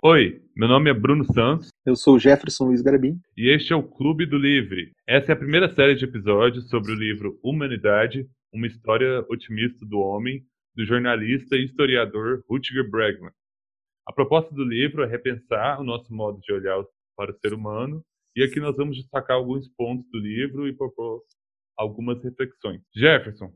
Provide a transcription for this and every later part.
Oi, meu nome é Bruno Santos. Eu sou Jefferson Luiz Garabim. E este é o Clube do Livre. Essa é a primeira série de episódios sobre o livro Humanidade, uma história otimista do homem, do jornalista e historiador Rutger Bregman. A proposta do livro é repensar o nosso modo de olhar para o ser humano, e aqui nós vamos destacar alguns pontos do livro e propor algumas reflexões. Jefferson,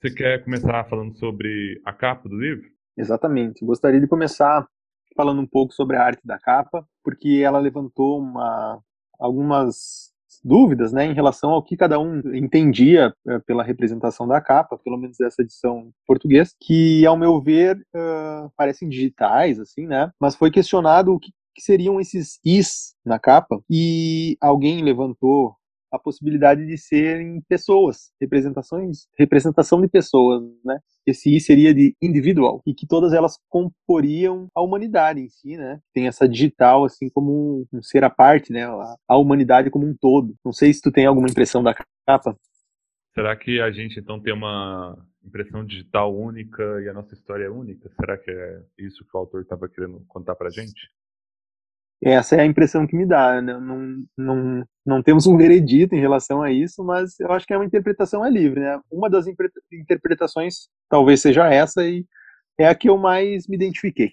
você quer começar falando sobre a capa do livro? Exatamente. Gostaria de começar falando um pouco sobre a arte da capa, porque ela levantou uma, algumas dúvidas né, em relação ao que cada um entendia uh, pela representação da capa, pelo menos essa edição em português, que, ao meu ver, uh, parecem digitais, assim, né? Mas foi questionado o que, que seriam esses is na capa, e alguém levantou a possibilidade de serem pessoas, representações, representação de pessoas, né? Esse I seria de individual e que todas elas comporiam a humanidade em si, né? Tem essa digital assim como um, ser à parte, né? A humanidade como um todo. Não sei se tu tem alguma impressão da capa. Será que a gente então tem uma impressão digital única e a nossa história é única? Será que é isso que o autor estava querendo contar pra gente? Essa é a impressão que me dá. Né? Não, não, não temos um veredito em relação a isso, mas eu acho que é uma interpretação é livre. Né? Uma das interpretações talvez seja essa e é a que eu mais me identifiquei.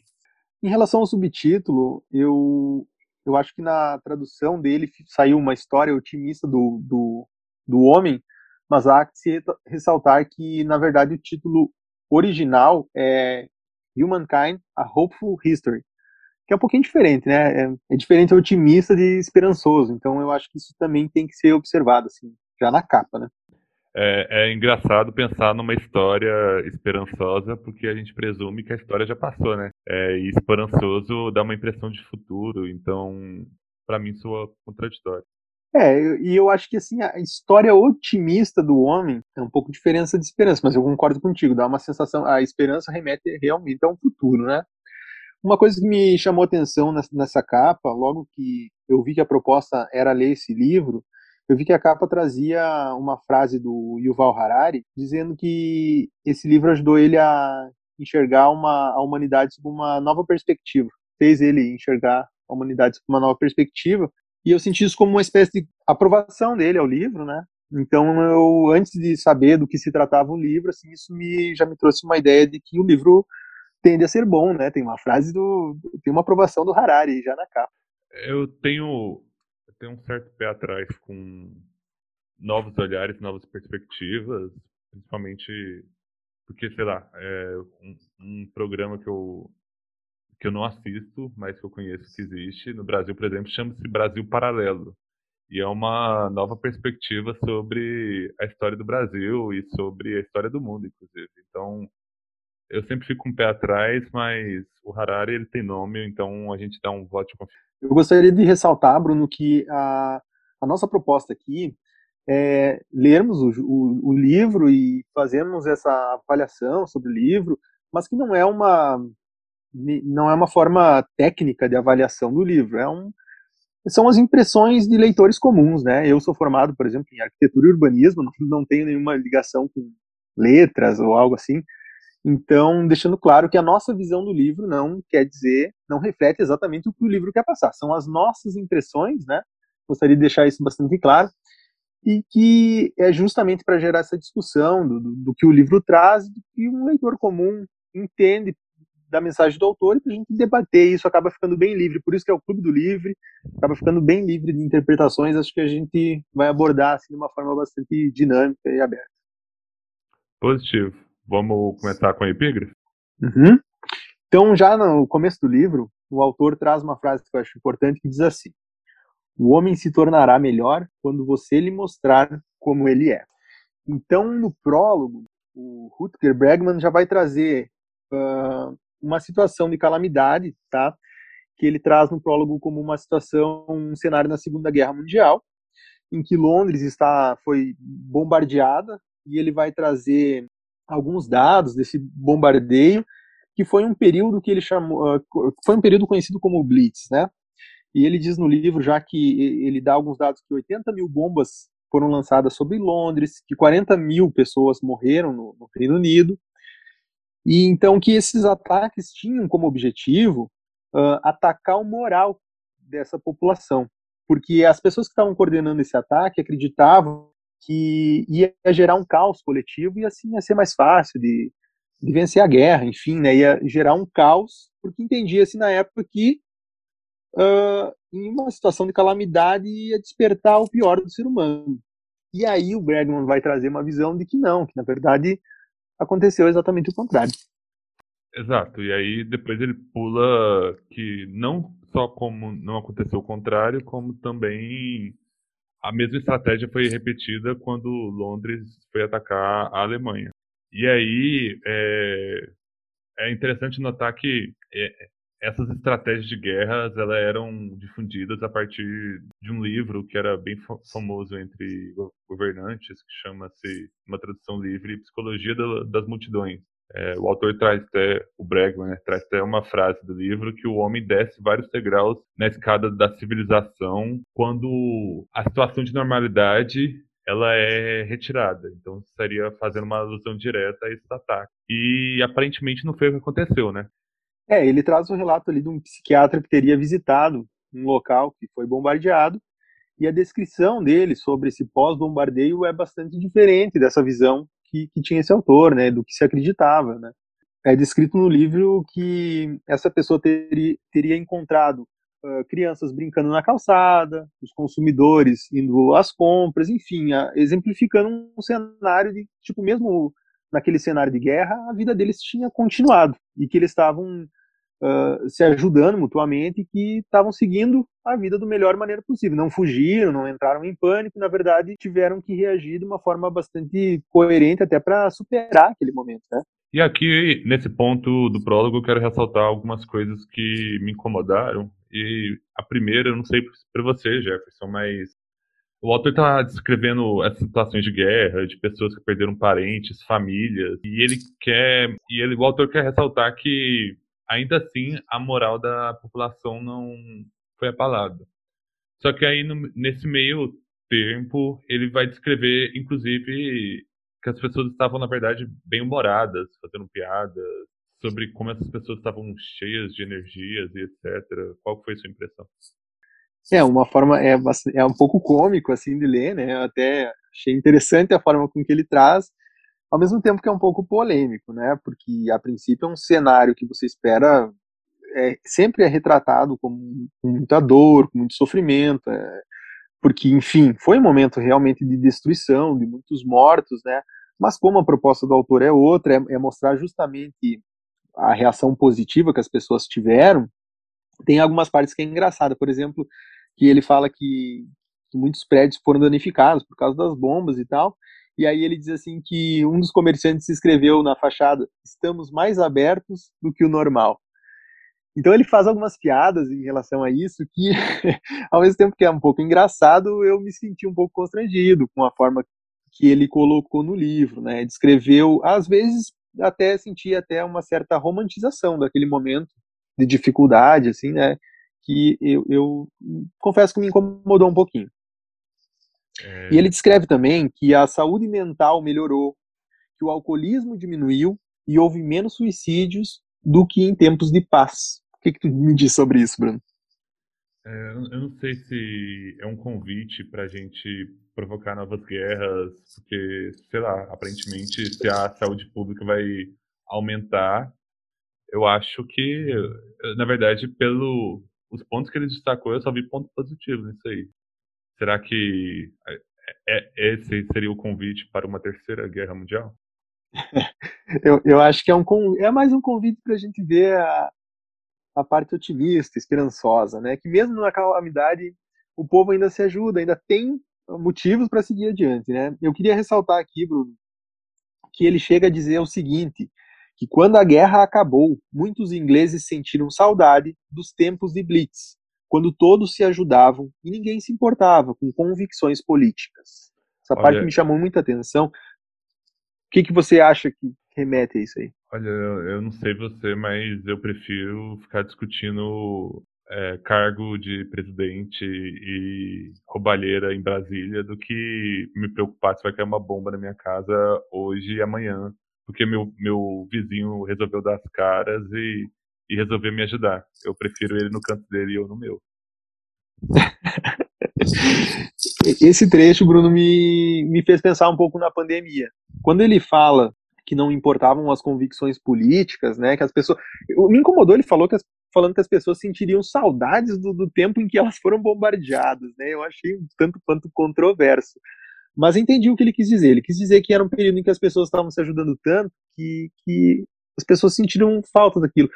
Em relação ao subtítulo, eu, eu acho que na tradução dele saiu uma história otimista do, do, do homem, mas há que se ressaltar que, na verdade, o título original é Humankind, A Hopeful History, que é um pouquinho diferente, né? É, é diferente otimista de esperançoso. Então eu acho que isso também tem que ser observado, assim, já na capa, né? É, é, engraçado pensar numa história esperançosa, porque a gente presume que a história já passou, né? É, e esperançoso dá uma impressão de futuro, então, para mim, soa contraditório. É, e eu acho que assim, a história otimista do homem é um pouco diferença de esperança, mas eu concordo contigo, dá uma sensação, a esperança remete realmente a um futuro, né? Uma coisa que me chamou atenção nessa capa, logo que eu vi que a proposta era ler esse livro, eu vi que a capa trazia uma frase do Yuval Harari, dizendo que esse livro ajudou ele a enxergar uma, a humanidade sob uma nova perspectiva. Fez ele enxergar a humanidade sob uma nova perspectiva. E eu senti isso como uma espécie de aprovação dele ao livro, né? Então, eu, antes de saber do que se tratava o livro, assim, isso me, já me trouxe uma ideia de que o livro tende a ser bom, né? Tem uma frase do. Tem uma aprovação do Harari já na capa. Eu tenho, eu tenho um certo pé atrás com novos olhares, novas perspectivas, principalmente porque, sei lá, é um, um programa que eu, que eu não assisto, mas que eu conheço que existe no Brasil, por exemplo, chama-se Brasil Paralelo. E é uma nova perspectiva sobre a história do Brasil e sobre a história do mundo, inclusive. Então, eu sempre fico um pé atrás, mas o Harari ele tem nome, então a gente dá um voto de confiança. Eu gostaria de ressaltar, Bruno, que a, a nossa proposta aqui é lermos o, o, o, livro e fazermos essa avaliação sobre o livro, mas que não é uma não é uma forma técnica de avaliação do livro, é um são as impressões de leitores comuns, né? Eu sou formado, por exemplo, em arquitetura e urbanismo, não tenho nenhuma ligação com letras ou algo assim, então, deixando claro que a nossa visão do livro não quer dizer, não reflete exatamente o que o livro quer passar. São as nossas impressões, né? Gostaria de deixar isso bastante claro. E que é justamente para gerar essa discussão do, do, do, que o livro traz, do que um leitor comum entende da mensagem do autor, e para a gente debater isso acaba ficando bem livre. Por isso que é o Clube do Livre, acaba ficando bem livre de interpretações. Acho que a gente vai abordar assim, de uma forma bastante dinâmica e aberta. Positivo. Vamos começar com a epígrafe? Uhum. Então, já no começo do livro, o autor traz uma frase que eu acho importante que diz assim: O homem se tornará melhor quando você lhe mostrar como ele é. Então, no prólogo, o Rutger Bregman já vai trazer uh, uma situação de calamidade, tá? Que ele traz no prólogo como uma situação, um cenário na Segunda Guerra Mundial, em que Londres está foi bombardeada e ele vai trazer alguns dados desse bombardeio, que foi um período que ele chamou, ah, foi um período conhecido como Blitz, né? E ele diz no livro já que ele dá alguns dados que 80 mil bombas foram lançadas sobre Londres, que 40 mil pessoas morreram no, no Reino Unido, e então que esses ataques tinham como objetivo uh, atacar o moral dessa população. Porque as pessoas que estavam coordenando esse ataque acreditavam que ia gerar um caos coletivo e assim ia ser mais fácil de, de vencer a guerra, enfim, né, ia gerar um caos, porque entendia-se na época que uh, em uma situação de calamidade ia despertar o pior do ser humano. E aí o Bregman vai trazer uma visão de que não, que na verdade aconteceu exatamente o contrário. Exato, e aí depois ele pula que não só como não aconteceu o contrário, como também a mesma estratégia foi repetida quando Londres foi atacar a Alemanha. E aí é, é interessante notar que é, essas estratégias de guerras elas eram difundidas a partir de um livro que era bem famoso entre governantes, que chama-se, uma tradução livre, Psicologia das Multidões. É, o autor traz até, o Bregman, né, traz até uma frase do livro que o homem desce vários degraus na escada da civilização quando a situação de normalidade ela é retirada. Então estaria fazendo uma alusão direta a esse ataque. E aparentemente não foi o que aconteceu, né? É, ele traz um relato ali de um psiquiatra que teria visitado um local que foi bombardeado e a descrição dele sobre esse pós-bombardeio é bastante diferente dessa visão que, que tinha esse autor, né, do que se acreditava, né. É descrito no livro que essa pessoa teria, teria encontrado uh, crianças brincando na calçada, os consumidores indo às compras, enfim, exemplificando um cenário de, tipo, mesmo naquele cenário de guerra, a vida deles tinha continuado e que eles estavam uh, se ajudando mutuamente e que estavam seguindo a vida da melhor maneira possível. Não fugiram, não entraram em pânico, na verdade tiveram que reagir de uma forma bastante coerente até para superar aquele momento, né? E aqui, nesse ponto do prólogo, eu quero ressaltar algumas coisas que me incomodaram. E a primeira, eu não sei para você, Jefferson, mas o autor está descrevendo essas situações de guerra, de pessoas que perderam parentes, famílias, e ele quer, e ele, o autor quer ressaltar que ainda assim a moral da população não foi abalada. Só que aí no, nesse meio tempo ele vai descrever, inclusive, que as pessoas estavam na verdade bem humoradas, fazendo piadas sobre como essas pessoas estavam cheias de energias e etc. Qual foi a sua impressão? É uma forma é, é um pouco cômico assim de ler, né? Eu até achei interessante a forma com que ele traz ao mesmo tempo que é um pouco polêmico, né? Porque a princípio é um cenário que você espera é, sempre é retratado como com muita dor, com muito sofrimento, é, porque enfim foi um momento realmente de destruição, de muitos mortos, né? Mas como a proposta do autor é outra, é, é mostrar justamente a reação positiva que as pessoas tiveram. Tem algumas partes que é engraçada, por exemplo, que ele fala que, que muitos prédios foram danificados por causa das bombas e tal. E aí ele diz assim que um dos comerciantes escreveu na fachada: "Estamos mais abertos do que o normal". Então ele faz algumas piadas em relação a isso que, ao mesmo tempo que é um pouco engraçado, eu me senti um pouco constrangido com a forma que ele colocou no livro, né? Descreveu, às vezes até senti até uma certa romantização daquele momento de dificuldade, assim, né? Que eu, eu confesso que me incomodou um pouquinho. E ele descreve também que a saúde mental melhorou, que o alcoolismo diminuiu e houve menos suicídios do que em tempos de paz. O que, que tu me diz sobre isso, Bruno? É, eu não sei se é um convite para a gente provocar novas guerras, porque, sei lá, aparentemente, se a saúde pública vai aumentar, eu acho que, na verdade, pelo os pontos que ele destacou, eu só vi pontos positivos nisso aí. Será que é, é, esse seria o convite para uma terceira guerra mundial? eu, eu acho que é, um, é mais um convite para a gente ver a, a parte otimista, esperançosa, né? Que mesmo na calamidade o povo ainda se ajuda, ainda tem motivos para seguir adiante, né? Eu queria ressaltar aqui, Bruno, que ele chega a dizer o seguinte, que quando a guerra acabou, muitos ingleses sentiram saudade dos tempos de Blitz, quando todos se ajudavam e ninguém se importava com convicções políticas. Essa Olha, parte me chamou muita atenção. O que, que você acha que remete a isso aí? Olha, eu não sei você, mas eu prefiro ficar discutindo é, cargo de presidente e roubalheira em Brasília do que me preocupar se vai cair uma bomba na minha casa hoje e amanhã, porque meu, meu vizinho resolveu dar as caras e e resolveu me ajudar. Eu prefiro ele no canto dele e eu no meu. Esse trecho, Bruno, me, me fez pensar um pouco na pandemia. Quando ele fala que não importavam as convicções políticas, né, que as pessoas... Me incomodou, ele falou que as, falando que as pessoas sentiriam saudades do, do tempo em que elas foram bombardeadas, né, eu achei um tanto quanto controverso. Mas entendi o que ele quis dizer. Ele quis dizer que era um período em que as pessoas estavam se ajudando tanto que, que as pessoas sentiram falta daquilo.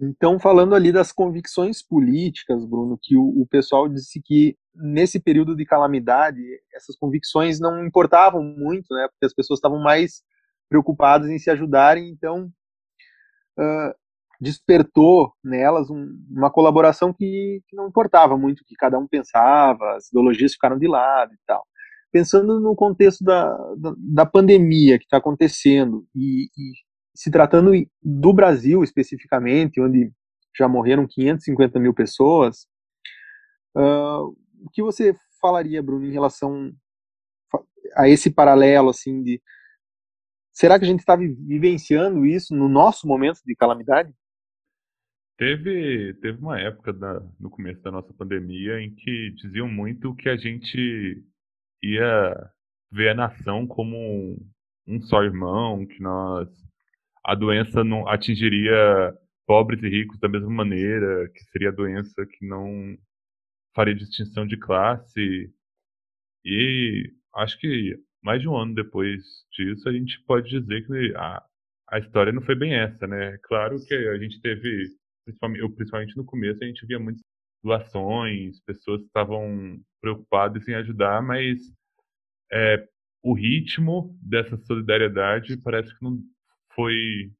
Então, falando ali das convicções políticas, Bruno, que o, o, pessoal disse que nesse período de calamidade, essas convicções não importavam muito, né? Porque as pessoas estavam mais preocupadas em se ajudarem, então uh, despertou nelas um, uma colaboração que, que, não importava muito o que cada um pensava, as ideologias ficaram de lado e tal. Pensando no contexto da, da, da pandemia que está acontecendo e, e se tratando do Brasil especificamente, onde já morreram 550 mil pessoas, uh, o que você falaria, Bruno, em relação a esse paralelo, assim, de será que a gente está vivenciando isso no nosso momento de calamidade? Teve, teve uma época da, no começo da nossa pandemia em que diziam muito que a gente ia ver a nação como um, um só irmão, que nós a doença não atingiria pobres e ricos da mesma maneira, que seria a doença que não faria distinção de classe. E acho que mais de um ano depois disso, a gente pode dizer que a, a história não foi bem essa, né? Claro que a gente teve, principalmente, principalmente no começo, a gente via muitas doações, pessoas que estavam preocupadas em ajudar, mas é, o ritmo dessa solidariedade parece que não foi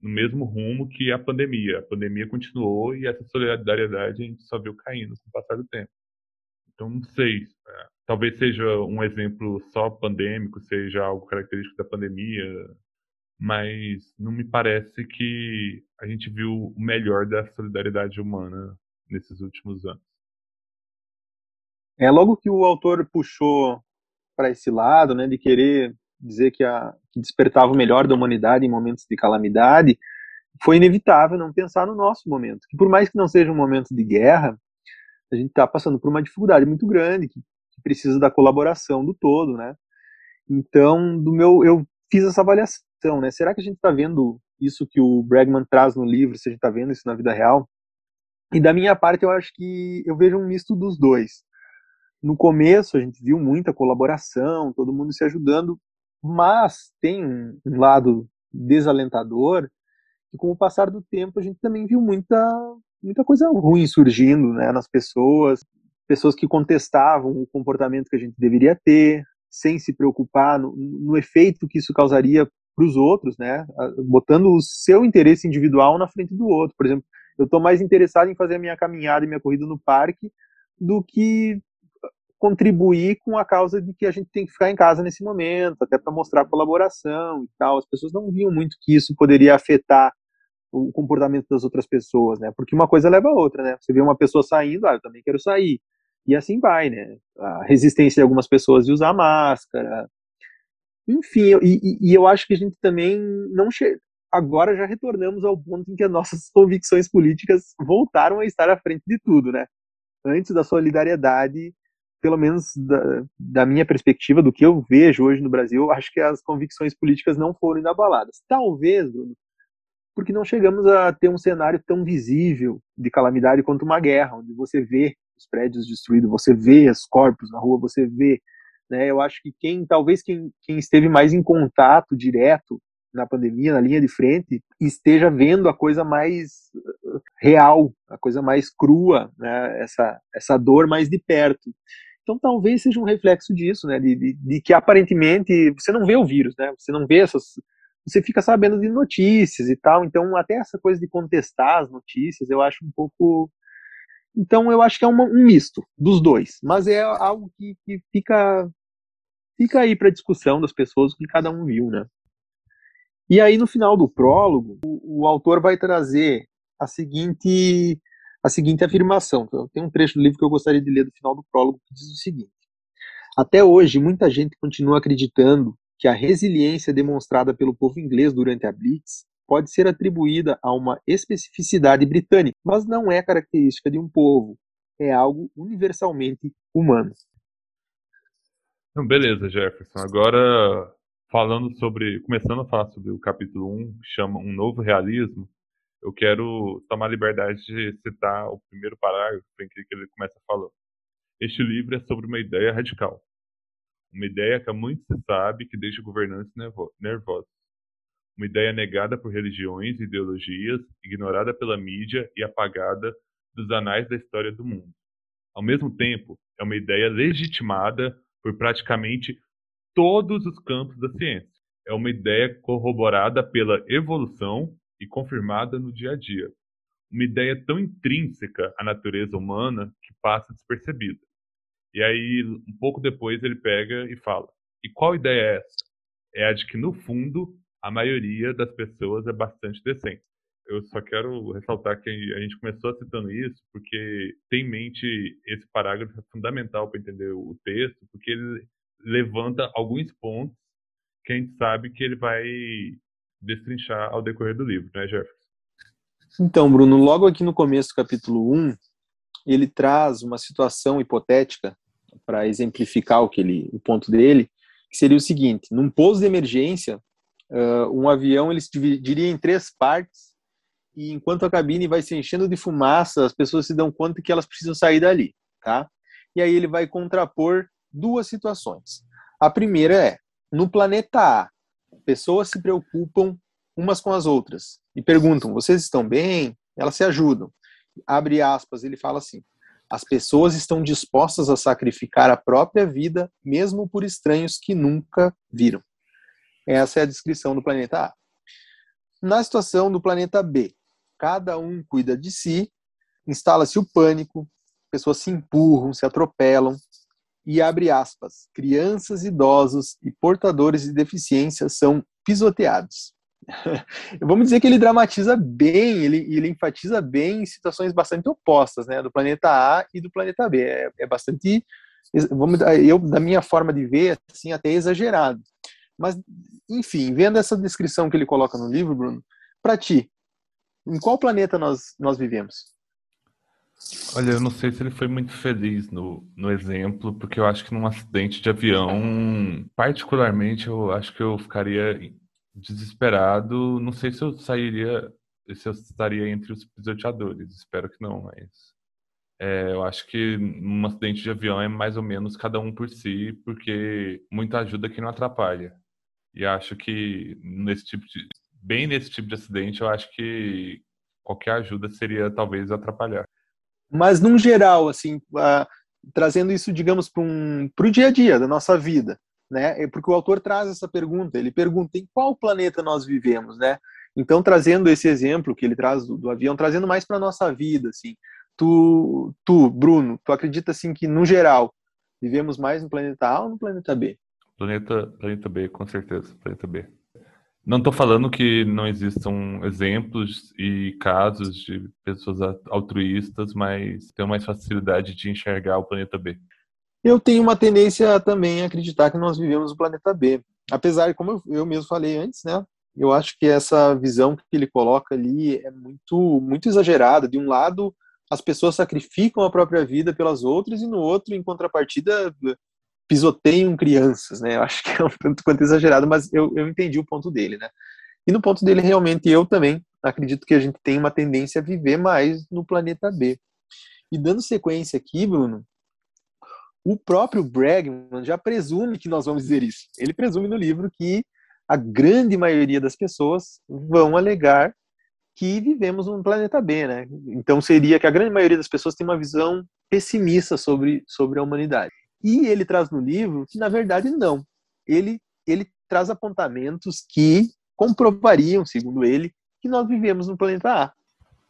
no mesmo rumo que a pandemia. A pandemia continuou e essa solidariedade a gente só viu caindo com o passar do tempo. Então, não sei. É, talvez seja um exemplo só pandêmico, seja algo característico da pandemia, mas não me parece que a gente viu o melhor da solidariedade humana nesses últimos anos. É logo que o autor puxou para esse lado, né, de querer dizer que, a, que despertava o melhor da humanidade em momentos de calamidade, foi inevitável não pensar no nosso momento. Que por mais que não seja um momento de guerra, a gente está passando por uma dificuldade muito grande que, que, precisa da colaboração do todo, né? Então, do meu, eu fiz essa avaliação, né? Será que a gente está vendo isso que o Bregman traz no livro? Se a gente está vendo isso na vida real? E da minha parte, eu acho que eu vejo um misto dos dois. No começo, a gente viu muita colaboração, todo mundo se ajudando, mas tem um, lado desalentador que com o passar do tempo a gente também viu muita muita coisa ruim surgindo né, nas pessoas, pessoas que contestavam o comportamento que a gente deveria ter, sem se preocupar no, no efeito que isso causaria para os outros, né, botando o seu interesse individual na frente do outro. Por exemplo, eu estou mais interessado em fazer a minha caminhada e minha corrida no parque do que contribuir com a causa de que a gente tem que ficar em casa nesse momento, até para mostrar colaboração e tal. As pessoas não viam muito que isso poderia afetar o comportamento das outras pessoas, né? Porque uma coisa leva a outra, né? Você vê uma pessoa saindo, ah, eu também quero sair. E assim vai, né? A resistência de algumas pessoas de usar máscara. Enfim, e, e eu acho que a gente também não chega. Agora já retornamos ao ponto em que as nossas convicções políticas voltaram a estar à frente de tudo, né? Antes da solidariedade pelo menos da, da, minha perspectiva, do que eu vejo hoje no Brasil, acho que as convicções políticas não foram inabaladas. Talvez, Bruno, porque não chegamos a ter um cenário tão visível de calamidade quanto uma guerra, onde você vê os prédios destruídos, você vê os corpos na rua, você vê. Né, eu acho que quem, talvez quem, quem esteve mais em contato direto na pandemia, na linha de frente, esteja vendo a coisa mais uh, real, a coisa mais crua, né, essa, essa dor mais de perto. Então talvez seja um reflexo disso, né? De, de, de, que aparentemente você não vê o vírus, né? Você não vê essas. Você fica sabendo de notícias e tal. Então, até essa coisa de contestar as notícias, eu acho um pouco. Então, eu acho que é uma, um misto dos dois. Mas é algo que, que fica, fica aí para discussão das pessoas, o que cada um viu, né? E aí, no final do prólogo, o, o autor vai trazer a seguinte a seguinte afirmação. Tem um trecho do livro que eu gostaria de ler do final do prólogo que diz o seguinte: Até hoje, muita gente continua acreditando que a resiliência demonstrada pelo povo inglês durante a Blitz pode ser atribuída a uma especificidade britânica, mas não é característica de um povo. É algo universalmente humano. beleza, Jefferson. Agora, falando sobre, começando a falar sobre o capítulo 1, que chama Um Novo Realismo, eu quero tomar liberdade de citar o primeiro parágrafo em que ele começa falando. Este livro é sobre uma ideia radical. Uma ideia que há muito se sabe que deixa governantes nervosos. Uma ideia negada por religiões e ideologias, ignorada pela mídia e apagada dos anais da história do mundo. Ao mesmo tempo, é uma ideia legitimada por praticamente todos os campos da ciência. É uma ideia corroborada pela evolução e confirmada no dia a dia. Uma ideia tão intrínseca à natureza humana que passa despercebida. E aí, um pouco depois, ele pega e fala: E qual ideia é essa? É a de que, no fundo, a maioria das pessoas é bastante decente. Eu só quero ressaltar que a gente começou citando isso porque tem em mente esse parágrafo é fundamental para entender o texto, porque ele levanta alguns pontos que a gente sabe que ele vai destrinchar ao decorrer do livro, né, Jefferson? Então, Bruno, logo aqui no começo do capítulo 1, ele traz uma situação hipotética para exemplificar o que ele, o ponto dele, que seria o seguinte: num pouso de emergência, uh, um avião ele se dividiria em três partes e enquanto a cabine vai se enchendo de fumaça, as pessoas se dão conta que elas precisam sair dali, tá? E aí ele vai contrapor duas situações. A primeira é no planeta A, pessoas se preocupam umas com as outras e perguntam: vocês estão bem? Elas se ajudam. Abre aspas, ele fala assim: as pessoas estão dispostas a sacrificar a própria vida, mesmo por estranhos que nunca viram. Essa é a descrição do planeta A. Na situação do planeta B, cada um cuida de si, instala-se o pânico, pessoas se empurram, se atropelam, e abre aspas, crianças, idosos e portadores de deficiência são pisoteados. Vamos dizer que ele dramatiza bem, ele, ele enfatiza bem situações bastante opostas, né, do planeta A e do planeta B. É, é bastante, vamos, eu da minha forma de ver, assim, até exagerado. Mas, enfim, vendo essa descrição que ele coloca no livro, Bruno, para ti, em qual planeta nós nós vivemos? Olha, eu não sei se ele foi muito feliz no, no exemplo, porque eu acho que num acidente de avião, particularmente, eu acho que eu ficaria desesperado. Não sei se eu sairia, se eu estaria entre os pisoteadores, espero que não, mas é, eu acho que num acidente de avião é mais ou menos cada um por si, porque muita ajuda que não atrapalha. E acho que nesse tipo de, bem nesse tipo de acidente, eu acho que qualquer ajuda seria talvez atrapalhar. Mas, num geral, assim, uh, trazendo isso, digamos, para um, o dia a dia da nossa vida, né? Porque o autor traz essa pergunta, ele pergunta em qual planeta nós vivemos, né? Então, trazendo esse exemplo que ele traz do, do avião, trazendo mais para nossa vida, assim, tu, tu, Bruno, tu acredita assim que no geral vivemos mais no planeta A ou no planeta B? Planeta, planeta B, com certeza, planeta B. Não estou falando que não existam exemplos e casos de pessoas altruístas, mas tem mais facilidade de enxergar o planeta B. Eu tenho uma tendência também a acreditar que nós vivemos o planeta B. Apesar, como eu mesmo falei antes, né? Eu acho que essa visão que ele coloca ali é muito, muito exagerada. De um lado, as pessoas sacrificam a própria vida pelas outras, e no outro, em contrapartida, pisoteiam crianças, né? Eu acho que é um tanto quanto exagerado, mas eu, eu entendi o ponto dele, né? E no ponto dele, realmente, eu também acredito que a gente tem uma tendência a viver mais no planeta B. E dando sequência aqui, Bruno, o próprio Bregman já presume que nós vamos dizer isso. Ele presume no livro que a grande maioria das pessoas vão alegar que vivemos num planeta B, né? Então seria que a grande maioria das pessoas tem uma visão pessimista sobre, sobre a humanidade. E ele traz no livro que, na verdade, não. Ele, ele traz apontamentos que comprovariam, segundo ele, que nós vivemos no planeta A.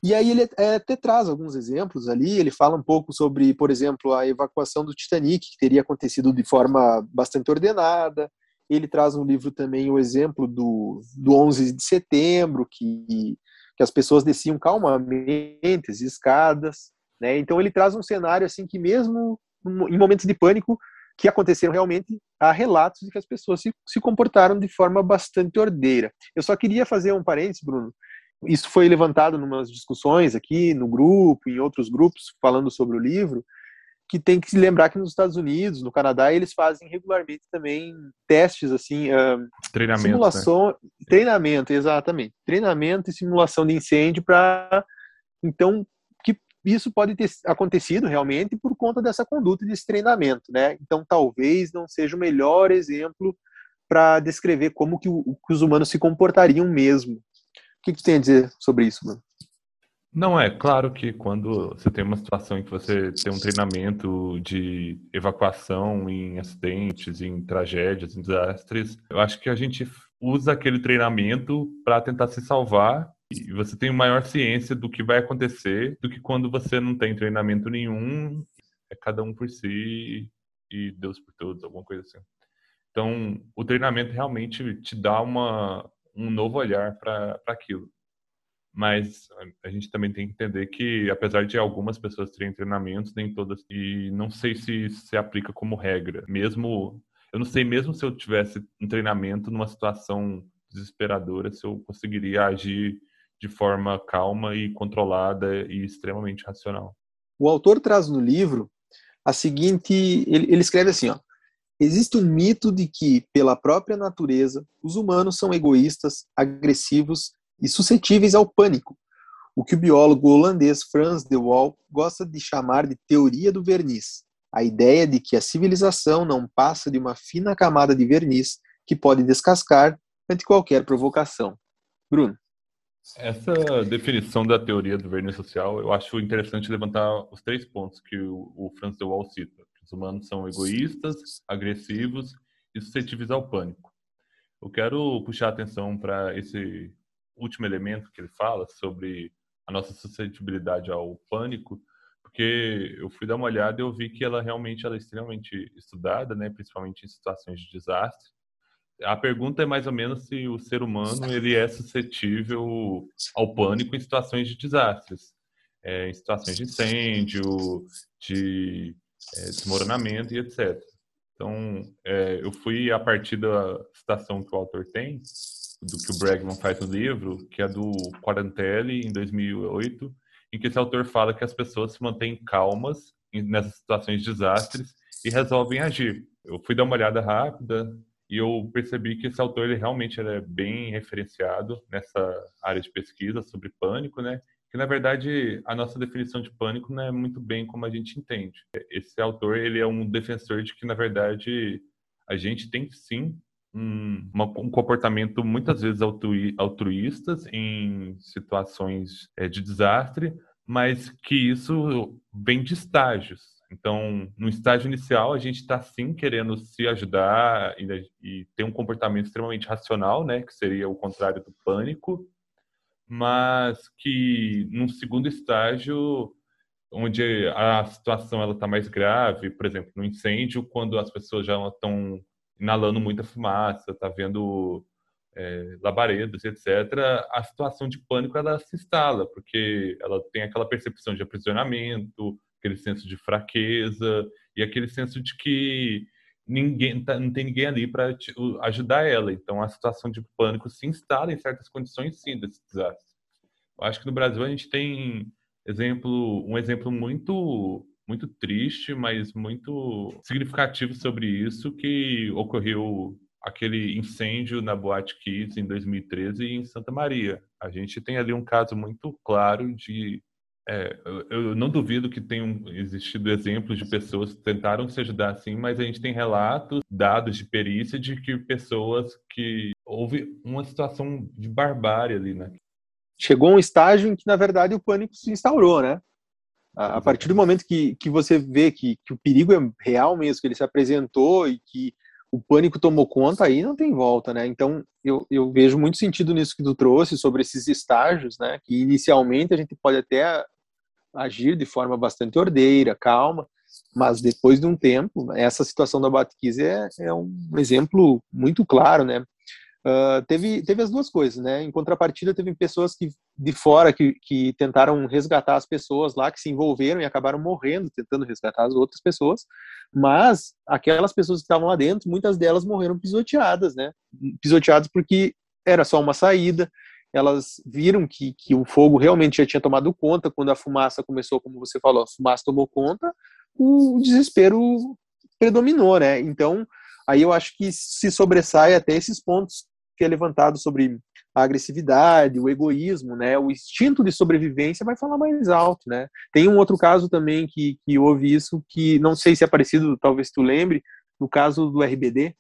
E aí ele até traz alguns exemplos ali, ele fala um pouco sobre, por exemplo, a evacuação do Titanic, que teria acontecido de forma bastante ordenada. Ele traz no livro também o exemplo do, do 11 de setembro, que, que as pessoas desciam calmamente as escadas. Né? Então ele traz um cenário assim que mesmo em momentos de pânico, que aconteceram realmente, há relatos de que as pessoas se, se comportaram de forma bastante ordeira. Eu só queria fazer um parênteses, Bruno. Isso foi levantado em umas discussões aqui no grupo, em outros grupos, falando sobre o livro, que tem que se lembrar que nos Estados Unidos, no Canadá, eles fazem regularmente também testes assim, uh, treinamento, simulação, né? treinamento, exatamente, treinamento e simulação de incêndio para então isso pode ter acontecido realmente por conta dessa conduta desse treinamento, né? Então talvez não seja o melhor exemplo para descrever como que, o, que, os humanos se comportariam mesmo. O que, que tem a dizer sobre isso, mano? Não, é claro que quando você tem uma situação em que você tem um treinamento de evacuação em acidentes, em tragédias, em desastres, eu acho que a gente usa aquele treinamento para tentar se salvar e você tem maior ciência do que vai acontecer do que quando você não tem treinamento nenhum, é cada um por si e Deus por todos, alguma coisa assim. Então, o treinamento realmente te dá uma, um novo olhar para aquilo mas a gente também tem que entender que, apesar de algumas pessoas terem treinamentos, nem todas, e não sei se se aplica como regra. Mesmo, eu não sei mesmo se eu tivesse um treinamento numa situação desesperadora, se eu conseguiria agir de forma calma e controlada e extremamente racional. O autor traz no livro a seguinte, ele, ele escreve assim, ó, Existe um mito de que, pela própria natureza, os humanos são egoístas, agressivos e suscetíveis ao pânico, o que o biólogo holandês Frans de Waal gosta de chamar de teoria do verniz, a ideia de que a civilização não passa de uma fina camada de verniz que pode descascar ante qualquer provocação. Bruno. Essa definição da teoria do verniz social, eu acho interessante levantar os três pontos que o, o Franz de Waal cita. Os humanos são egoístas, agressivos e suscetíveis ao pânico. Eu quero puxar a atenção para esse último elemento que ele fala sobre a nossa suscetibilidade ao pânico, porque eu fui dar uma olhada e eu vi que ela realmente ela é extremamente estudada, né, principalmente em situações de desastre. A pergunta é mais ou menos se o ser humano ele é suscetível ao pânico em situações de desastres, é, em situações de incêndio, de é, desmoronamento e etc. Então, é, eu fui a partir da citação que o autor tem, do que o Bregman faz no livro, que é do Quarantelli, em 2008, em que esse autor fala que as pessoas se mantêm calmas nessas situações de desastres e resolvem agir. Eu fui dar uma olhada rápida e eu percebi que esse autor ele realmente ele é bem referenciado nessa área de pesquisa sobre pânico, né? Que na verdade a nossa definição de pânico não é muito bem como a gente entende. Esse autor ele é um defensor de que na verdade a gente tem sim um, uma, um comportamento muitas vezes altru, altruístas em situações é, de desastre, mas que isso vem de estágios. Então, no estágio inicial, a gente está sim querendo se ajudar e, e, ter um comportamento extremamente racional, né, que seria o contrário do pânico, mas que num segundo estágio, onde a situação ela está mais grave, por exemplo, no incêndio, quando as pessoas já estão inalando muita fumaça, tá vendo é, labaredas, etc., a situação de pânico ela se instala, porque ela tem aquela percepção de aprisionamento, aquele senso de fraqueza e aquele senso de que ninguém tá, não tem ninguém ali para ajudar ela. Então a situação de pânico se instala em certas condições, sim, desse desastre. Eu acho que no Brasil a gente tem exemplo, um exemplo muito muito triste, mas muito significativo sobre isso, que ocorreu aquele incêndio na Boate Kids em 2013 em Santa Maria. A gente tem ali um caso muito claro de é, eu não duvido que tenham existido exemplos de pessoas que tentaram se ajudar assim, mas a gente tem relatos, dados de perícia de que pessoas que houve uma situação de barbárie ali, né? Chegou um estágio em que, na verdade, o pânico se instaurou, né? A, a partir do momento que, que você vê que, que o perigo é real mesmo, que ele se apresentou e que o pânico tomou conta, aí não tem volta, né? Então, eu, eu vejo muito sentido nisso que tu trouxe sobre esses estágios, né? Que inicialmente a gente pode até agir de forma bastante ordeira, calma, mas depois de um tempo, essa situação da Batkiss é, é um exemplo muito claro, né? Uh, teve, teve as duas coisas, né? Em contrapartida, teve pessoas que, de fora que, que tentaram resgatar as pessoas lá, que se envolveram e acabaram morrendo tentando resgatar as outras pessoas, mas aquelas pessoas que estavam lá dentro, muitas delas morreram pisoteadas, né? Pisoteadas porque era só uma saída, elas viram que, que o fogo realmente já tinha tomado conta, quando a fumaça começou, como você falou, a fumaça tomou conta, o desespero predominou, né? Então, aí eu acho que se sobressai até esses pontos que é levantado sobre a agressividade, o egoísmo, né? O instinto de sobrevivência vai falar mais alto, né? Tem um outro caso também que, que houve isso, que não sei se é parecido, talvez tu lembre, no caso do RBD.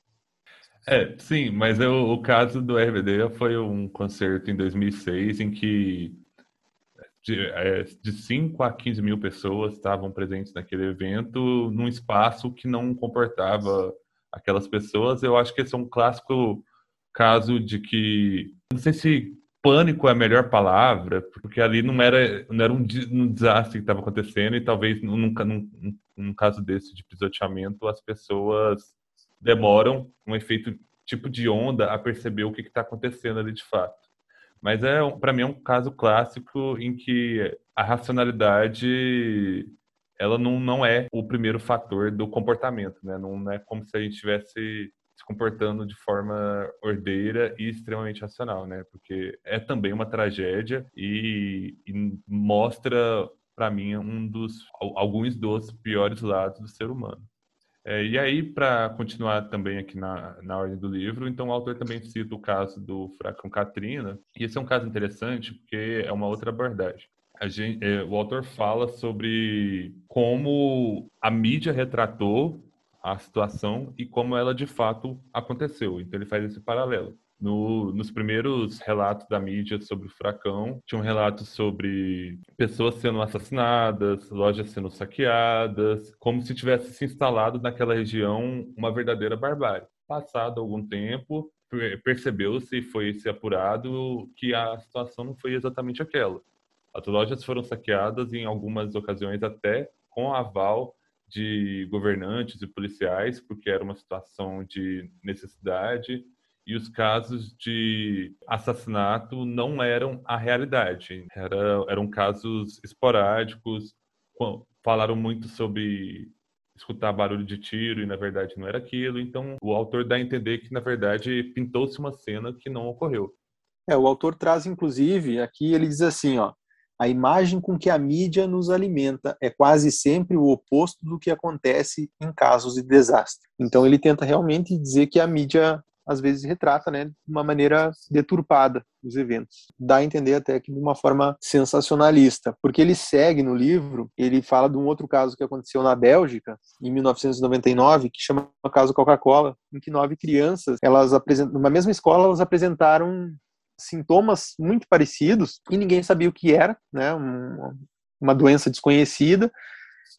É, sim, mas eu, o caso do RBD foi um concerto em 2006 em que de, é, de 5 a 15 mil pessoas estavam presentes naquele evento, num espaço que não comportava aquelas pessoas. Eu acho que esse é um clássico caso de que, não sei se pânico é a melhor palavra, porque ali não era, não era um, um desastre que estava acontecendo e talvez nunca, num, num caso desse de pisoteamento as pessoas demoram um efeito tipo de onda a perceber o que está acontecendo ali de fato. Mas é, para mim, é um caso clássico em que a racionalidade ela não, não é o primeiro fator do comportamento, né? Não é como se a gente estivesse se comportando de forma ordeira e extremamente racional, né? Porque é também uma tragédia e, e mostra para mim um dos alguns dos piores lados do ser humano. É, e aí, para continuar também aqui na, na ordem do livro, então o autor também cita o caso do furacão Katrina, e esse é um caso interessante porque é uma outra abordagem. Gente, é, o autor fala sobre como a mídia retratou a situação e como ela de fato aconteceu. Então ele faz esse paralelo. No, nos primeiros relatos da mídia sobre o furacão, tinha um relato sobre pessoas sendo assassinadas, lojas sendo saqueadas, como se tivesse se instalado naquela região uma verdadeira barbárie. Passado algum tempo, percebeu-se e foi se apurado que a situação não foi exatamente aquela. As lojas foram saqueadas em algumas ocasiões até com aval de governantes e policiais, porque era uma situação de necessidade e os casos de assassinato não eram a realidade. Era, eram casos esporádicos, falaram muito sobre escutar barulho de tiro e na verdade não era aquilo. Então o autor dá a entender que na verdade pintou-se uma cena que não ocorreu. É, o autor traz inclusive aqui ele diz assim, ó, a imagem com que a mídia nos alimenta é quase sempre o oposto do que acontece em casos de desastre. Então ele tenta realmente dizer que a mídia às vezes retrata, né, de uma maneira deturpada os eventos. Dá a entender até que de uma forma sensacionalista, porque ele segue no livro, ele fala de um outro caso que aconteceu na Bélgica em 1999, que chama o caso Coca-Cola, em que nove crianças, elas apresentam, mesma escola, elas apresentaram sintomas muito parecidos e ninguém sabia o que era, né, uma doença desconhecida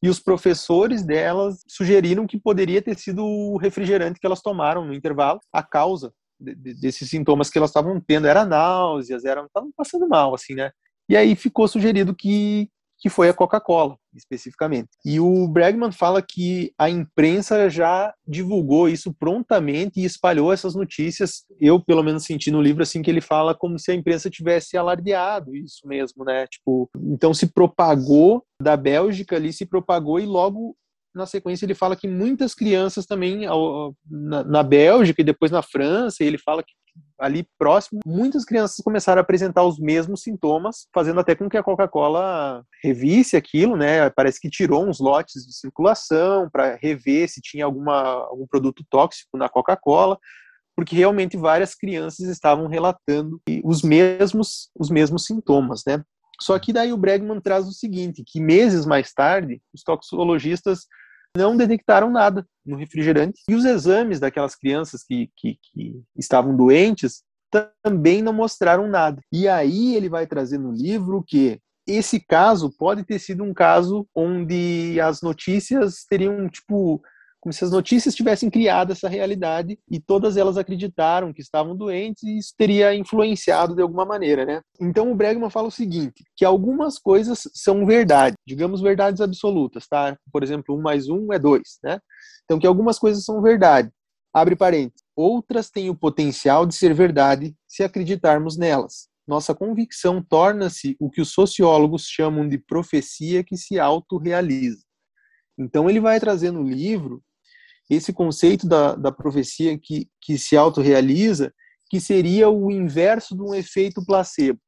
e os professores delas sugeriram que poderia ter sido o refrigerante que elas tomaram no intervalo a causa de, de, desses sintomas que elas estavam tendo era náuseas, eram estavam passando mal assim, né? E aí ficou sugerido que que foi a Coca-Cola, especificamente. E o Bregman fala que a imprensa já divulgou isso prontamente e espalhou essas notícias. Eu, pelo menos, senti no livro assim que ele fala como se a imprensa tivesse alardeado isso mesmo, né? Tipo, então se propagou da Bélgica ali, se propagou e logo na sequência ele fala que muitas crianças também na, Bélgica e depois na França, ele fala que ali próximo, muitas crianças começaram a apresentar os mesmos sintomas, fazendo até com que a Coca-Cola revisse aquilo, né? Parece que tirou uns lotes de circulação para rever se tinha alguma, algum produto tóxico na Coca-Cola, porque realmente várias crianças estavam relatando os mesmos, os mesmos sintomas, né? Só que daí o Bregman traz o seguinte, que meses mais tarde, os toxicologistas não detectaram nada no refrigerante. E os exames daquelas crianças que, que, que estavam doentes também não mostraram nada. E aí ele vai trazer no livro que esse caso pode ter sido um caso onde as notícias teriam, tipo, como se as notícias tivessem criado essa realidade e todas elas acreditaram que estavam doentes e isso teria influenciado de alguma maneira, né? Então o Bregman fala o seguinte, que algumas coisas são verdade, digamos verdades absolutas, tá? Por exemplo, um mais um é dois, né? Então que algumas coisas são verdade, Abre parênteses. Outras têm o potencial de ser verdade se acreditarmos nelas. Nossa convicção torna-se o que os sociólogos chamam de profecia que se autorrealiza. Então, ele vai trazer no livro esse conceito da, da profecia que, que se autorrealiza, que seria o inverso de um efeito placebo,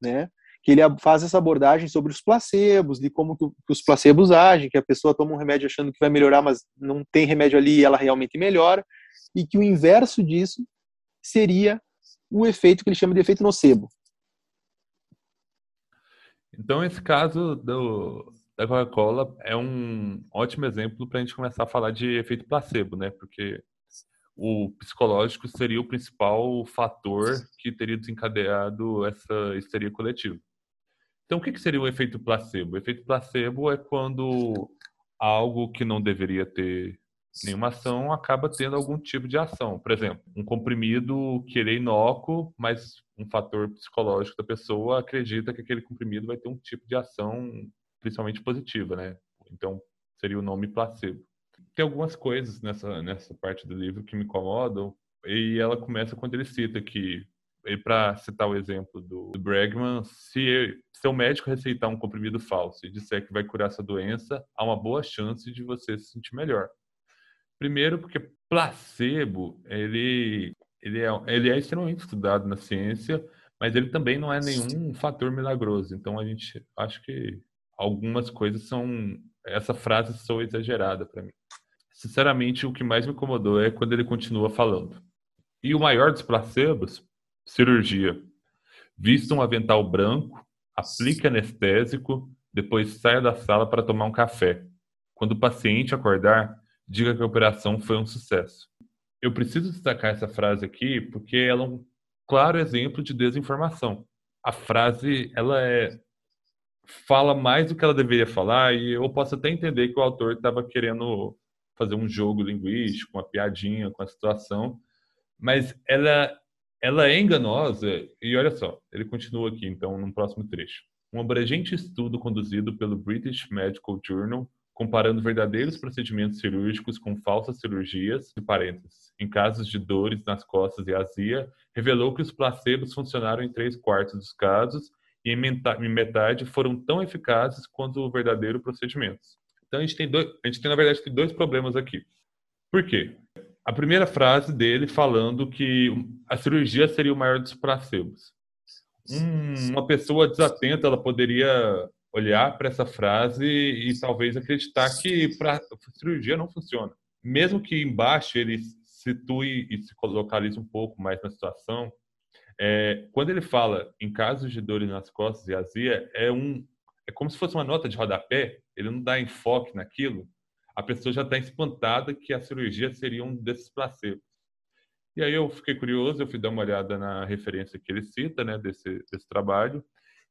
né? Que ele faz essa abordagem sobre os placebos, de como que, os placebos agem, que a pessoa toma um remédio achando que vai melhorar, mas não tem remédio ali e ela realmente melhora, e que o inverso disso seria o efeito que ele chama de efeito nocebo. Então, esse caso do, da Coca-Cola é um ótimo exemplo para a gente começar a falar de efeito placebo, né? Porque o psicológico seria o principal fator que teria desencadeado essa histeria coletiva. Então, o que seria o efeito placebo? O efeito placebo é quando algo que não deveria ter nenhuma ação acaba tendo algum tipo de ação. Por exemplo, um comprimido que ele é inócuo, mas um fator psicológico da pessoa acredita que aquele comprimido vai ter um tipo de ação principalmente positiva, né? Então, seria o nome placebo. Tem algumas coisas nessa, nessa parte do livro que me incomodam, e ela começa quando ele cita que, para citar o exemplo do, do Bregman, se seu médico receitar um comprimido falso e disser que vai curar essa doença, há uma boa chance de você se sentir melhor. Primeiro, porque placebo, ele, ele, é, ele é extremamente estudado na ciência, mas ele também não é nenhum fator milagroso. Então, a gente acho que algumas coisas são. Essa frase sou exagerada para mim. Sinceramente, o que mais me incomodou é quando ele continua falando. E o maior dos placebos? Cirurgia. Vista um avental branco, aplique anestésico, depois saia da sala para tomar um café. Quando o paciente acordar, diga que a operação foi um sucesso. Eu preciso destacar essa frase aqui porque ela é um claro exemplo de desinformação. A frase ela é fala mais do que ela deveria falar e eu posso até entender que o autor estava querendo fazer um jogo linguístico, uma piadinha com a situação, mas ela ela é enganosa e olha só, ele continua aqui então no próximo trecho. Um abrangente estudo conduzido pelo British Medical Journal comparando verdadeiros procedimentos cirúrgicos com falsas cirurgias, em casos de dores nas costas e azia, revelou que os placebos funcionaram em três quartos dos casos e em metade foram tão eficazes quanto o verdadeiro procedimento. Então a gente tem dois, a gente tem na verdade tem dois problemas aqui. Por quê? A primeira frase dele falando que a cirurgia seria o maior dos placebos. Hum, uma pessoa desatenta ela poderia olhar para essa frase e talvez acreditar que a cirurgia não funciona. Mesmo que embaixo ele situe e se localize um pouco mais na situação, é, quando ele fala em casos de dores nas costas e azia, é um é como se fosse uma nota de rodapé, ele não dá enfoque naquilo, a pessoa já está espantada que a cirurgia seria um desses placebos. E aí eu fiquei curioso, eu fui dar uma olhada na referência que ele cita, né, desse, desse trabalho,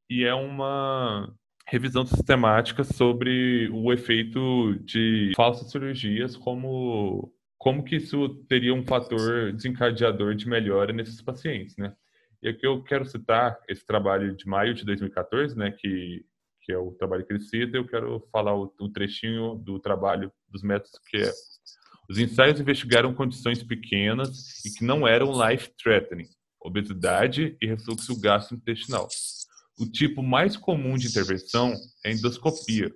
e é uma revisão sistemática sobre o efeito de falsas cirurgias, como, como que isso teria um fator desencadeador de melhora nesses pacientes, né? E aqui eu quero citar esse trabalho de maio de 2014, né, que, que é o trabalho cita, eu quero falar o, o trechinho do trabalho dos métodos que é os ensaios investigaram condições pequenas e que não eram life-threatening, obesidade e refluxo gastrointestinal. O tipo mais comum de intervenção é endoscopia.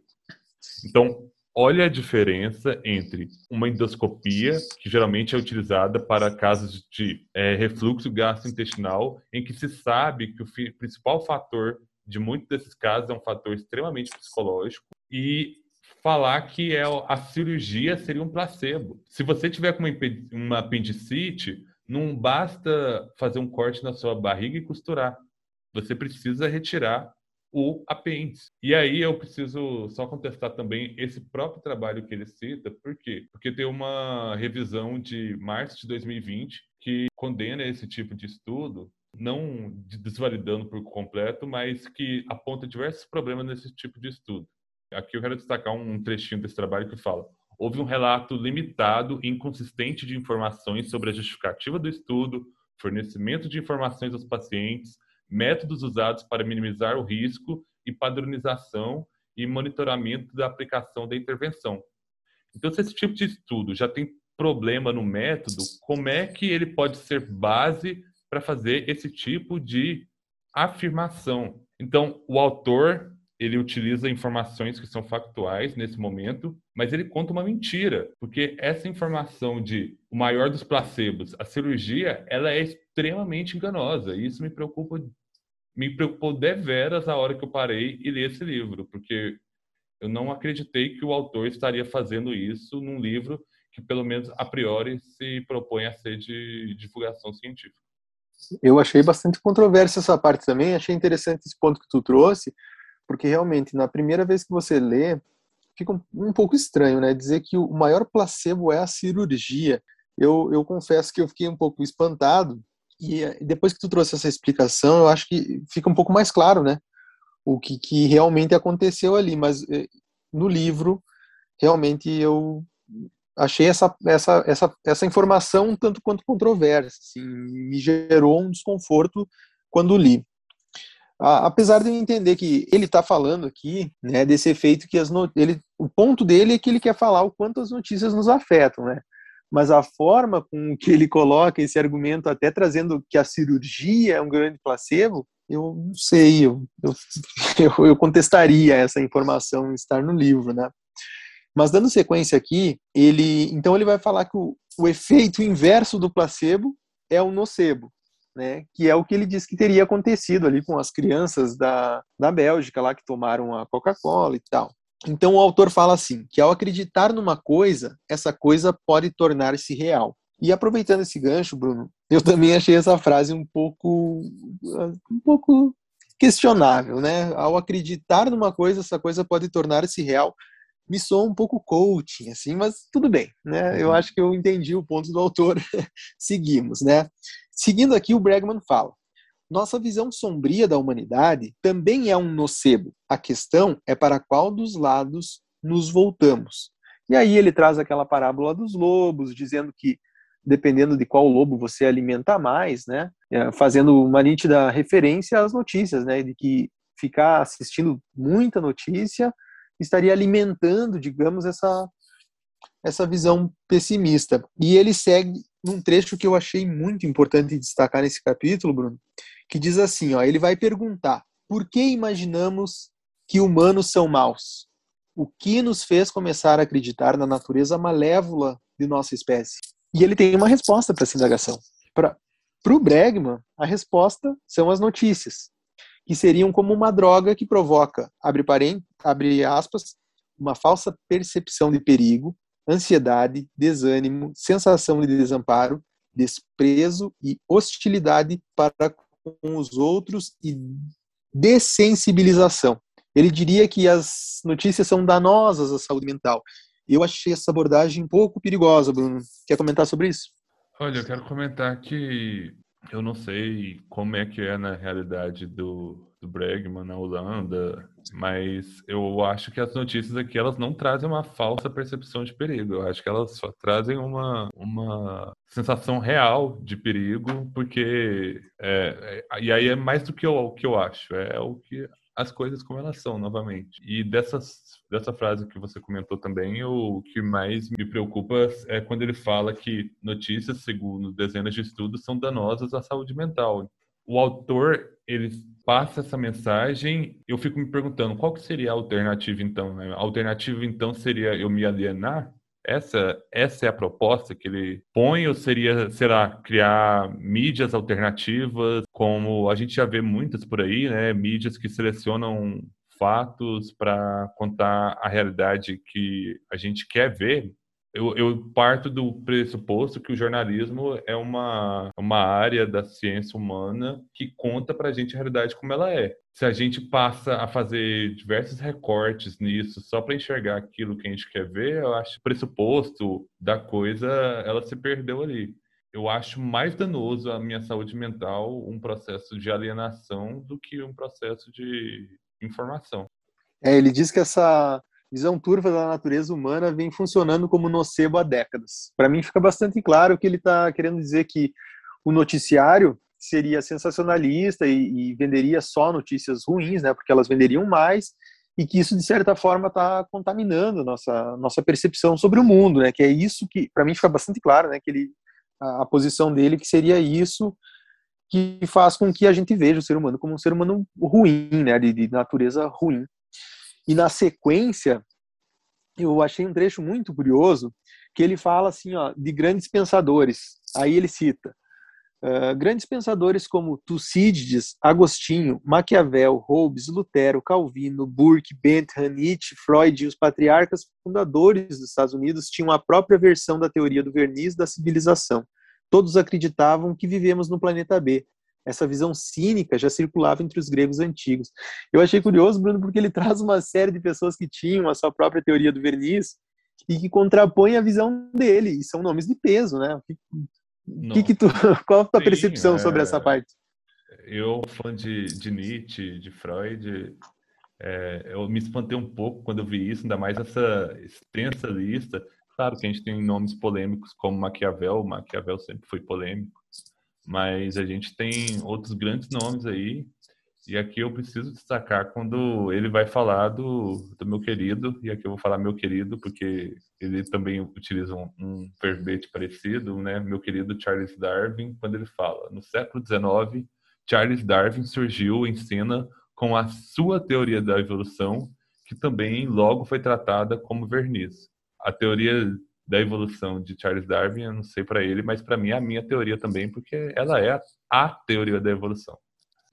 Então, olha a diferença entre uma endoscopia, que geralmente é utilizada para casos de é, refluxo gastrointestinal, em que se sabe que o principal fator de muitos desses casos é um fator extremamente psicológico, e falar que é a cirurgia seria um placebo. Se você tiver com uma apendicite, não basta fazer um corte na sua barriga e costurar. Você precisa retirar o apêndice. E aí eu preciso só contestar também esse próprio trabalho que ele cita, por quê? Porque tem uma revisão de março de 2020 que condena esse tipo de estudo, não desvalidando por completo, mas que aponta diversos problemas nesse tipo de estudo. Aqui eu quero destacar um trechinho desse trabalho que fala: houve um relato limitado e inconsistente de informações sobre a justificativa do estudo, fornecimento de informações aos pacientes, métodos usados para minimizar o risco e padronização e monitoramento da aplicação da intervenção. Então, se esse tipo de estudo já tem problema no método, como é que ele pode ser base para fazer esse tipo de afirmação. Então, o autor ele utiliza informações que são factuais nesse momento, mas ele conta uma mentira, porque essa informação de o maior dos placebos, a cirurgia, ela é extremamente enganosa. E isso me preocupa, me preocupou deveras a hora que eu parei e li esse livro, porque eu não acreditei que o autor estaria fazendo isso num livro que, pelo menos a priori, se propõe a ser de divulgação científica. Eu achei bastante controversa essa parte também, achei interessante esse ponto que tu trouxe, porque realmente, na primeira vez que você lê, fica um, um pouco estranho, né? Dizer que o maior placebo é a cirurgia. Eu, eu confesso que eu fiquei um pouco espantado, e eh, depois que tu trouxe essa explicação, eu acho que fica um pouco mais claro, né? O que, que realmente aconteceu ali. Mas eh, no livro, realmente eu achei essa, essa, essa, essa informação um tanto quanto controversa. Assim, me gerou um desconforto quando li apesar de eu entender que ele está falando aqui né, desse efeito que as ele, o ponto dele é que ele quer falar o quanto as notícias nos afetam, né? Mas a forma com que ele coloca esse argumento, até trazendo que a cirurgia é um grande placebo, eu não sei, eu, eu, eu contestaria essa informação estar no livro, né? Mas dando sequência aqui, ele então ele vai falar que o, o efeito inverso do placebo é o nocebo né, que é o que ele disse que teria acontecido ali com as crianças da, da Bélgica lá que tomaram a Coca-Cola e tal. Então o autor fala assim, que ao acreditar numa coisa, essa coisa pode tornar-se real. E aproveitando esse gancho, Bruno, eu também achei essa frase um pouco um pouco questionável, né? Ao acreditar numa coisa, essa coisa pode tornar-se real. Me soa um pouco coaching, assim, mas tudo bem, né? Eu uhum. acho que eu entendi o ponto do autor. Seguimos, né? Seguindo aqui, o Bregman fala: nossa visão sombria da humanidade também é um nocebo. A questão é para qual dos lados nos voltamos. E aí ele traz aquela parábola dos lobos, dizendo que dependendo de qual lobo você alimenta mais, né, é, fazendo uma nítida referência às notícias, né, de que ficar assistindo muita notícia estaria alimentando, digamos, essa essa visão pessimista. E ele segue num trecho que eu achei muito importante destacar nesse capítulo, Bruno, que diz assim, ó, ele vai perguntar: por que imaginamos que humanos são maus? O que nos fez começar a acreditar na natureza malévola de nossa espécie? E ele tem uma resposta para essa indagação. Para o Bregman, a resposta são as notícias, que seriam como uma droga que provoca, abre, parênteses, abre aspas, uma falsa percepção de perigo, ansiedade, desânimo, sensação de desamparo, desprezo e hostilidade para com os outros e dessensibilização. Ele diria que as notícias são danosas à saúde mental. Eu achei essa abordagem um pouco perigosa, Bruno. Quer comentar sobre isso? Olha, eu quero comentar que eu não sei como é que é na realidade do, do Bregman na Holanda, mas eu acho que as notícias aqui elas não trazem uma falsa percepção de perigo. Eu acho que elas só trazem uma, uma sensação real de perigo, porque é, é, e aí é mais do que o que eu acho, é o que as coisas como elas são novamente. E dessas, dessa frase que você comentou também, o que mais me preocupa é quando ele fala que notícias, segundo dezenas de estudos, são danosas à saúde mental. O autor ele passa essa mensagem, eu fico me perguntando qual que seria a alternativa então? Né? A alternativa então seria eu me alienar? Essa, essa é a proposta que ele põe ou seria, será, criar mídias alternativas, como a gente já vê muitas por aí, né? Mídias que selecionam fatos para contar a realidade que a gente quer ver eu, eu, parto do pressuposto que o jornalismo é uma, uma área da ciência humana que conta para a gente a realidade como ela é. Se a gente passa a fazer diversos recortes nisso só para enxergar aquilo que a gente quer ver, eu acho que o pressuposto da coisa ela se perdeu ali. Eu acho mais danoso à minha saúde mental um processo de alienação do que um processo de informação. É, ele diz que essa visão turva da natureza humana vem funcionando como nocebo há décadas. Para mim fica bastante claro que ele está querendo dizer que o noticiário seria sensacionalista e, e, venderia só notícias ruins, né, porque elas venderiam mais, e que isso de certa forma está contaminando nossa nossa percepção sobre o mundo, né? Que é isso que para mim fica bastante claro, né? Que ele a, a, posição dele que seria isso que faz com que a gente veja o ser humano como um ser humano ruim, né? De, de natureza ruim. E na sequência eu achei um trecho muito curioso que ele fala assim, ó, de grandes pensadores. Aí ele cita Uh, grandes pensadores como Tucídides, Agostinho, Maquiavel, Hobbes, Lutero, Calvino, Burke, Bentham, Nietzsche, Freud e os patriarcas fundadores dos Estados Unidos tinham a própria versão da teoria do verniz da civilização. Todos acreditavam que vivemos no planeta B. Essa visão cínica já circulava entre os gregos antigos. Eu achei curioso, Bruno, porque ele traz uma série de pessoas que tinham a sua própria teoria do verniz e que contrapõem a visão dele, e são nomes de peso, né? Que que tu, qual a tua Sim, percepção é... sobre essa parte? Eu, fã de, de Nietzsche, de Freud, é, eu me espantei um pouco quando eu vi isso, ainda mais essa extensa lista. Claro que a gente tem nomes polêmicos como Maquiavel, Maquiavel sempre foi polêmico, mas a gente tem outros grandes nomes aí e aqui eu preciso destacar quando ele vai falar do, do meu querido, e aqui eu vou falar meu querido, porque ele também utiliza um, um verbete parecido, né? Meu querido Charles Darwin, quando ele fala: no século XIX, Charles Darwin surgiu em cena com a sua teoria da evolução, que também logo foi tratada como verniz. A teoria da evolução de Charles Darwin, eu não sei para ele, mas para mim é a minha teoria também, porque ela é a teoria da evolução.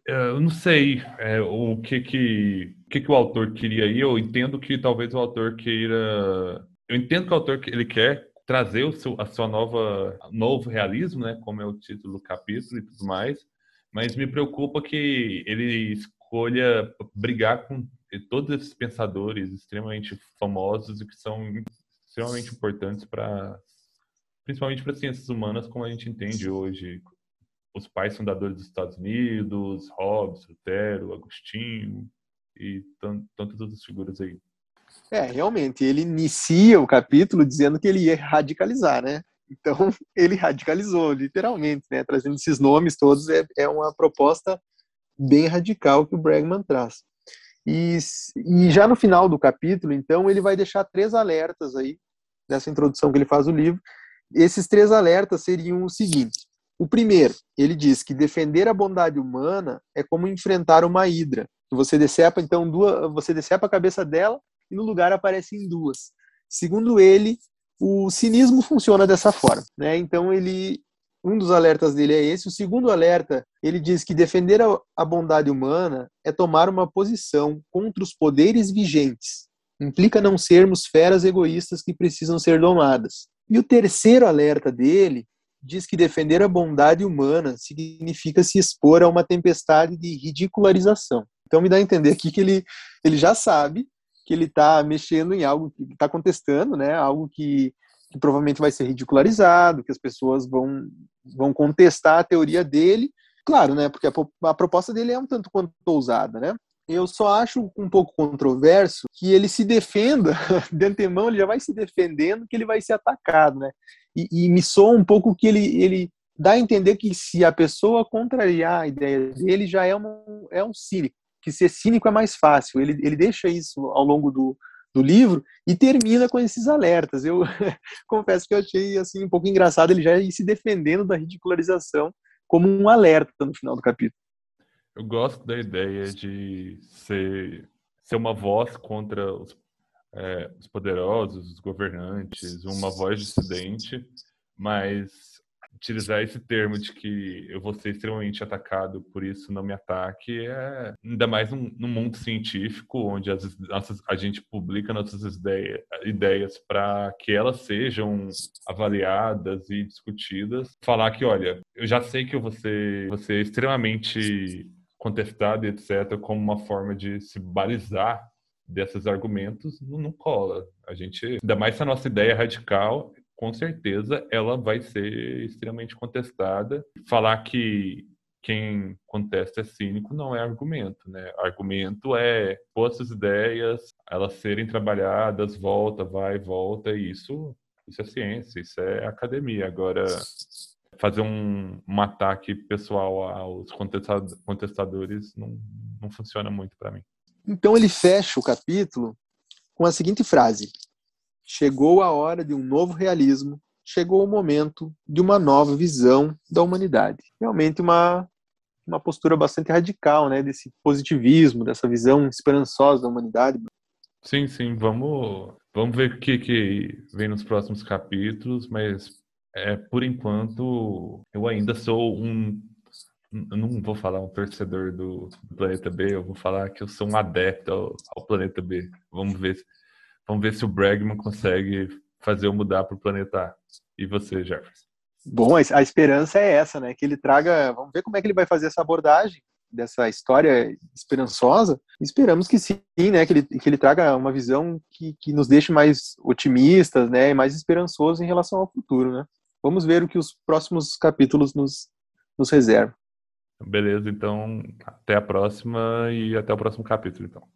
É, eu não sei é, o que que, que que o autor queria aí. Eu entendo que talvez o autor queira. Eu entendo que o autor ele quer trazer o seu, a sua nova novo realismo, né? Como é o título do capítulo e tudo mais. Mas me preocupa que ele escolha brigar com todos esses pensadores extremamente famosos e que são extremamente importantes para principalmente para ciências humanas como a gente entende hoje os pais fundadores dos Estados Unidos, Hobbes, Lutero, Agostinho e tantas outras figuras aí. É, realmente, ele inicia o capítulo dizendo que ele ia radicalizar, né? Então, ele radicalizou, literalmente, né? Trazendo esses nomes todos, é, é uma proposta bem radical que o Bregman traz. E, e já no final do capítulo, então, ele vai deixar três alertas aí, nessa introdução que ele faz do livro. Esses três alertas seriam o seguinte: o primeiro, ele diz que defender a bondade humana é como enfrentar uma hidra. Você decepa então duas, você decepa a cabeça dela e no lugar aparecem duas. Segundo ele, o cinismo funciona dessa forma, né? Então ele um dos alertas dele é esse. O segundo alerta, ele diz que defender a bondade humana é tomar uma posição contra os poderes vigentes. Implica não sermos feras egoístas que precisam ser domadas. E o terceiro alerta dele diz que defender a bondade humana significa se expor a uma tempestade de ridicularização. Então me dá a entender aqui que ele, ele já sabe que ele está mexendo em algo que está contestando, né? Algo que, que, provavelmente vai ser ridicularizado, que as pessoas vão, vão contestar a teoria dele. Claro, né? Porque a, a proposta dele é um tanto quanto ousada, né? Eu só acho um pouco controverso que ele se defenda, de antemão ele já vai se defendendo que ele vai ser atacado, né? E, e, me soa um pouco que ele, ele dá a entender que se a pessoa contrariar a ideia dele, já é um, é um cínico, que ser cínico é mais fácil. Ele, ele deixa isso ao longo do, do livro e termina com esses alertas. Eu confesso que eu achei assim um pouco engraçado ele já ir se defendendo da ridicularização como um alerta no final do capítulo. Eu gosto da ideia de ser, ser uma voz contra os é, os poderosos, os governantes, uma voz dissidente, mas utilizar esse termo de que eu vou ser extremamente atacado, por isso não me ataque, é ainda mais num, mundo científico, onde as, nossas, a gente publica nossas ideia, ideias para que elas sejam avaliadas e discutidas. Falar que, olha, eu já sei que vou ser extremamente contestado, etc., como uma forma de se balizar desses argumentos não, não cola. A gente, ainda mais se a nossa ideia é radical, com certeza ela vai ser extremamente contestada. Falar que quem contesta é cínico não é argumento, né? Argumento é pôr essas ideias, elas serem trabalhadas, volta, vai, volta, e isso, isso é ciência, isso é academia. Agora, fazer um, um ataque pessoal aos contestadores não, não funciona muito para mim. Então ele fecha o capítulo com a seguinte frase: Chegou a hora de um novo realismo, chegou o momento de uma nova visão da humanidade. Realmente uma uma postura bastante radical, né, desse positivismo, dessa visão esperançosa da humanidade. Sim, sim, vamos vamos ver o que que vem nos próximos capítulos, mas é, por enquanto eu ainda sou um não vou falar um torcedor do, do, Planeta B, eu vou falar que eu sou um adepto ao, ao Planeta B. Vamos ver, vamos ver se o Bregman consegue fazer eu mudar para o Planeta A. E você, Jefferson? Bom, a esperança é essa, né? Que ele traga. Vamos ver como é que ele vai fazer essa abordagem dessa história esperançosa. Esperamos que sim, né? Que ele, que ele traga uma visão que, que nos deixe mais otimistas, né? E mais esperançosos em relação ao futuro, né? Vamos ver o que os próximos capítulos nos, nos reservam. Beleza, então até a próxima e até o próximo capítulo, então.